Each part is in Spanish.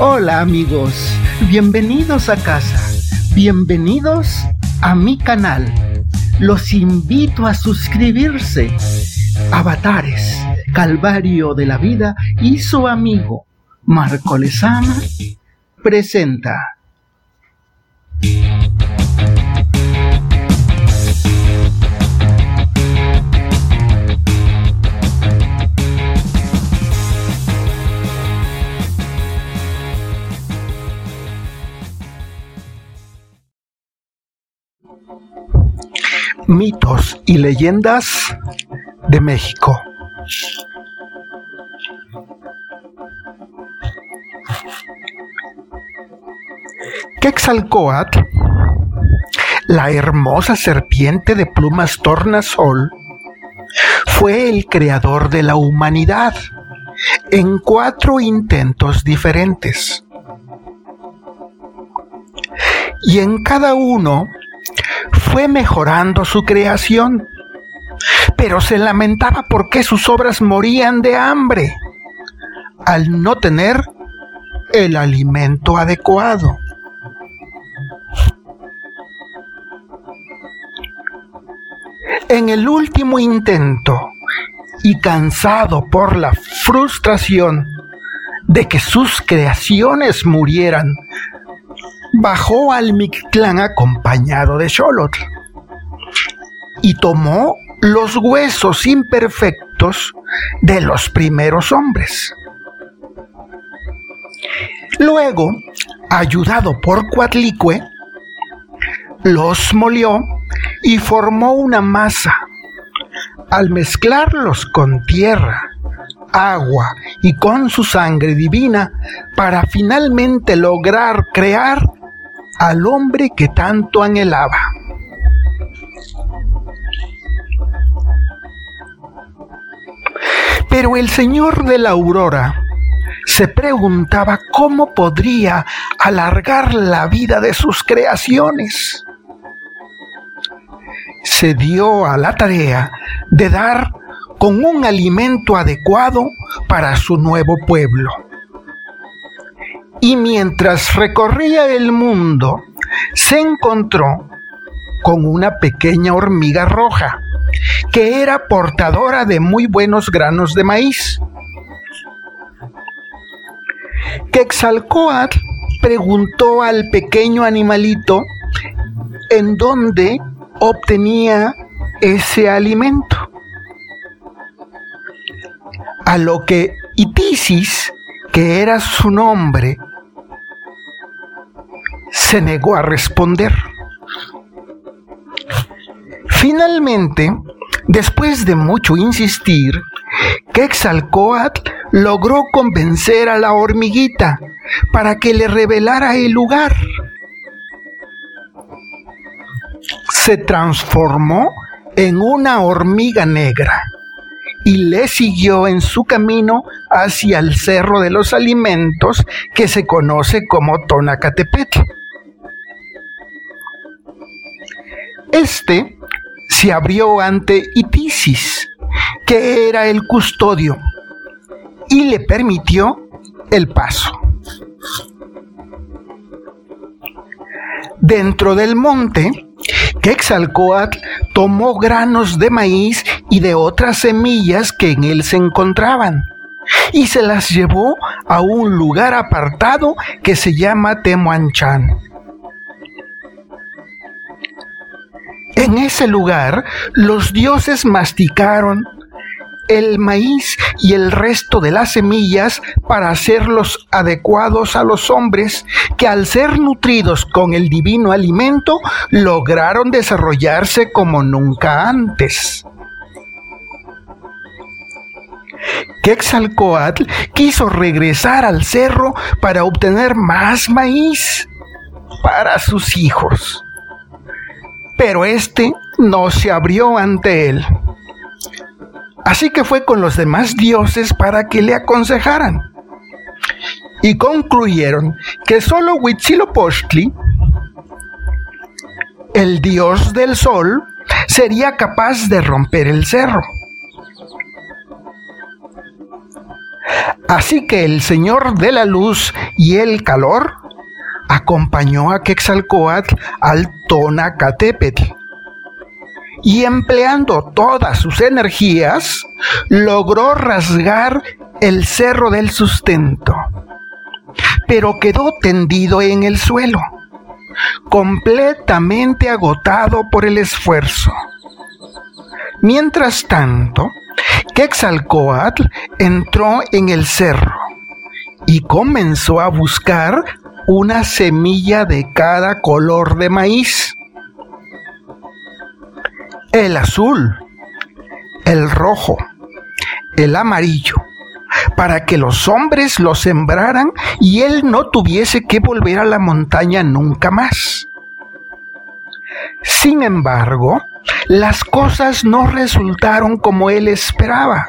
Hola amigos, bienvenidos a casa, bienvenidos a mi canal. Los invito a suscribirse. Avatares, Calvario de la Vida y su amigo Marco Lezama presenta. Mitos y leyendas de México. Quetzalcoatl, la hermosa serpiente de plumas tornasol, fue el creador de la humanidad en cuatro intentos diferentes. Y en cada uno fue mejorando su creación, pero se lamentaba porque sus obras morían de hambre al no tener el alimento adecuado. En el último intento, y cansado por la frustración de que sus creaciones murieran bajó al Mictlán acompañado de Xolotl y tomó los huesos imperfectos de los primeros hombres. Luego, ayudado por Cuatlicue, los molió y formó una masa. Al mezclarlos con tierra, agua y con su sangre divina para finalmente lograr crear al hombre que tanto anhelaba. Pero el señor de la aurora se preguntaba cómo podría alargar la vida de sus creaciones. Se dio a la tarea de dar con un alimento adecuado para su nuevo pueblo y mientras recorría el mundo, se encontró con una pequeña hormiga roja, que era portadora de muy buenos granos de maíz. Quexalcoatl preguntó al pequeño animalito en dónde obtenía ese alimento. A lo que Itisis, que era su nombre, se negó a responder. Finalmente, después de mucho insistir, Quetzalcoatl logró convencer a la hormiguita para que le revelara el lugar. Se transformó en una hormiga negra y le siguió en su camino hacia el Cerro de los Alimentos que se conoce como Tonacatepetl. Este se abrió ante Itisis, que era el custodio, y le permitió el paso. Dentro del monte, Quetzalcoatl tomó granos de maíz y de otras semillas que en él se encontraban y se las llevó a un lugar apartado que se llama Temuanchan. En ese lugar los dioses masticaron el maíz y el resto de las semillas para hacerlos adecuados a los hombres que al ser nutridos con el divino alimento lograron desarrollarse como nunca antes. Quetzalcoatl quiso regresar al cerro para obtener más maíz para sus hijos pero éste no se abrió ante él. Así que fue con los demás dioses para que le aconsejaran. Y concluyeron que solo Huitzilopochtli, el dios del sol, sería capaz de romper el cerro. Así que el Señor de la luz y el calor acompañó a Quetzalcoatl al Tonacatépetl y empleando todas sus energías logró rasgar el cerro del sustento, pero quedó tendido en el suelo, completamente agotado por el esfuerzo. Mientras tanto, Quetzalcoatl entró en el cerro y comenzó a buscar una semilla de cada color de maíz. El azul, el rojo, el amarillo, para que los hombres lo sembraran y él no tuviese que volver a la montaña nunca más. Sin embargo, las cosas no resultaron como él esperaba.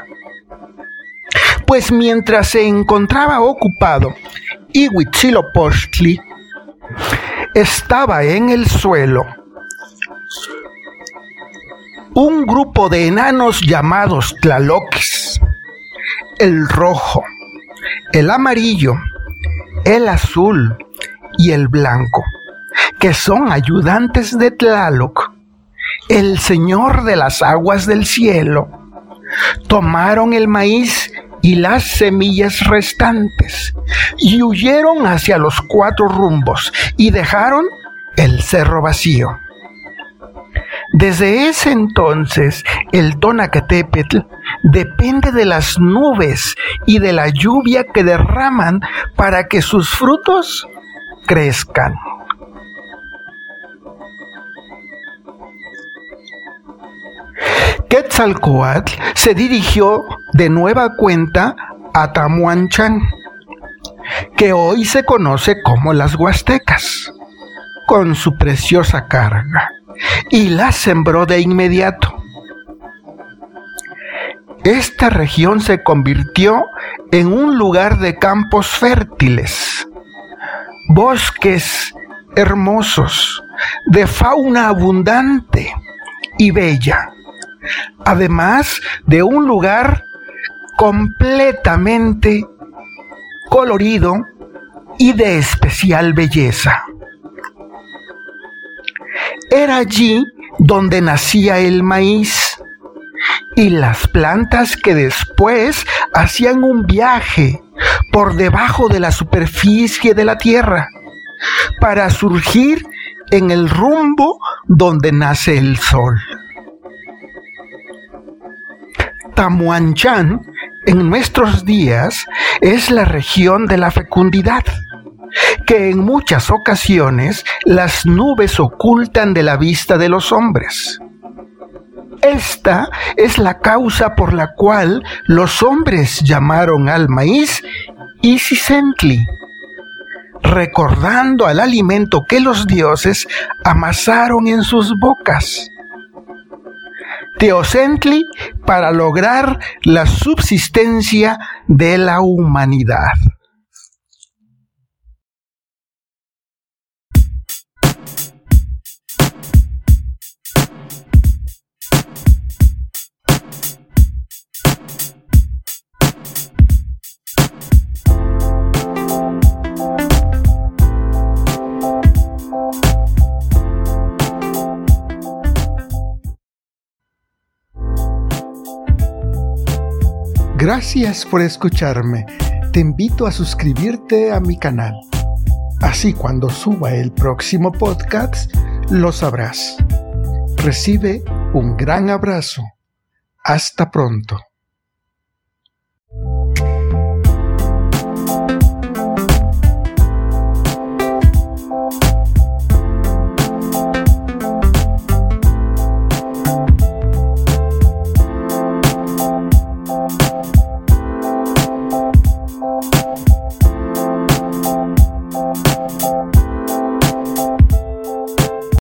Pues mientras se encontraba ocupado, Ihuitzilopochtli estaba en el suelo. Un grupo de enanos llamados Tlaloques, el rojo, el amarillo, el azul y el blanco, que son ayudantes de Tlaloc, el Señor de las aguas del cielo, tomaron el maíz y las semillas restantes y huyeron hacia los cuatro rumbos y dejaron el cerro vacío. Desde ese entonces, el Tonacatépetl depende de las nubes y de la lluvia que derraman para que sus frutos crezcan. Quetzalcoatl se dirigió de nueva cuenta a Tamuanchan, que hoy se conoce como las Huastecas, con su preciosa carga, y la sembró de inmediato. Esta región se convirtió en un lugar de campos fértiles, bosques hermosos, de fauna abundante y bella además de un lugar completamente colorido y de especial belleza. Era allí donde nacía el maíz y las plantas que después hacían un viaje por debajo de la superficie de la tierra para surgir en el rumbo donde nace el sol. Tamuanchan en nuestros días es la región de la fecundidad, que en muchas ocasiones las nubes ocultan de la vista de los hombres. Esta es la causa por la cual los hombres llamaron al maíz Isisentli, recordando al alimento que los dioses amasaron en sus bocas. Teocentli para lograr la subsistencia de la humanidad. Gracias por escucharme. Te invito a suscribirte a mi canal. Así cuando suba el próximo podcast, lo sabrás. Recibe un gran abrazo. Hasta pronto.